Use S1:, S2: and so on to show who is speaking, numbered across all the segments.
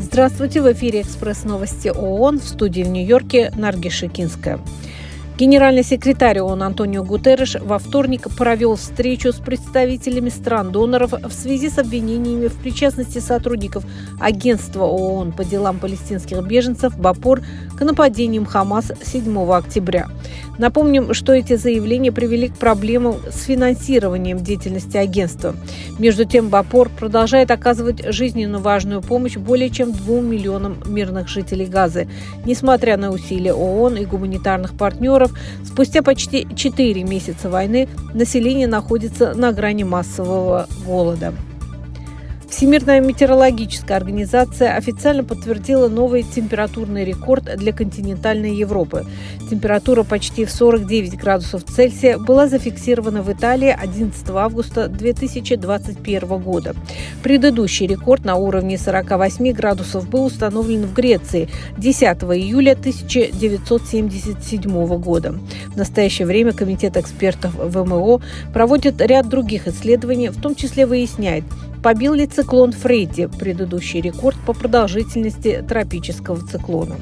S1: Здравствуйте, в эфире «Экспресс новости ООН» в студии в Нью-Йорке Нарги Шикинская. Генеральный секретарь ООН Антонио Гутерреш во вторник провел встречу с представителями стран-доноров в связи с обвинениями в причастности сотрудников Агентства ООН по делам палестинских беженцев БАПОР к нападениям Хамас 7 октября. Напомним, что эти заявления привели к проблемам с финансированием деятельности агентства. Между тем, БАПОР продолжает оказывать жизненно важную помощь более чем двум миллионам мирных жителей Газы, несмотря на усилия ООН и гуманитарных партнеров спустя почти 4 месяца войны население находится на грани массового голода. Всемирная метеорологическая организация официально подтвердила новый температурный рекорд для континентальной Европы. Температура почти в 49 градусов Цельсия была зафиксирована в Италии 11 августа 2021 года. Предыдущий рекорд на уровне 48 градусов был установлен в Греции 10 июля 1977 года. В настоящее время Комитет экспертов ВМО проводит ряд других исследований, в том числе выясняет, побил ли циклон Фредди предыдущий рекорд по продолжительности тропического циклона.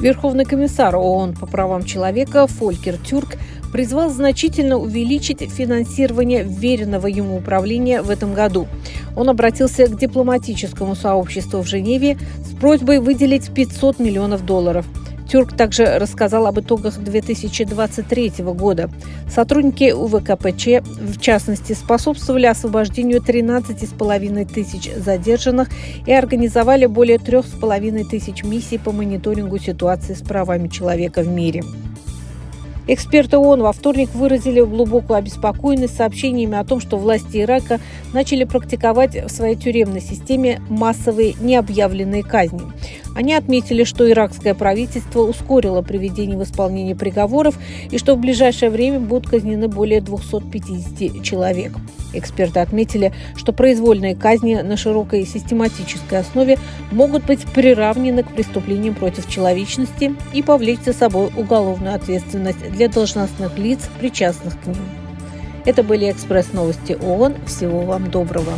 S1: Верховный комиссар ООН по правам человека Фолькер Тюрк призвал значительно увеличить финансирование веренного ему управления в этом году. Он обратился к дипломатическому сообществу в Женеве с просьбой выделить 500 миллионов долларов – Тюрк также рассказал об итогах 2023 года. Сотрудники УВКПЧ, в частности, способствовали освобождению 13,5 тысяч задержанных и организовали более 3,5 тысяч миссий по мониторингу ситуации с правами человека в мире. Эксперты ООН во вторник выразили глубокую обеспокоенность сообщениями о том, что власти Ирака начали практиковать в своей тюремной системе массовые необъявленные казни. Они отметили, что иракское правительство ускорило приведение в исполнение приговоров и что в ближайшее время будут казнены более 250 человек. Эксперты отметили, что произвольные казни на широкой систематической основе могут быть приравнены к преступлениям против человечности и повлечь за собой уголовную ответственность для должностных лиц, причастных к ним. Это были экспресс-новости ООН. Всего вам доброго.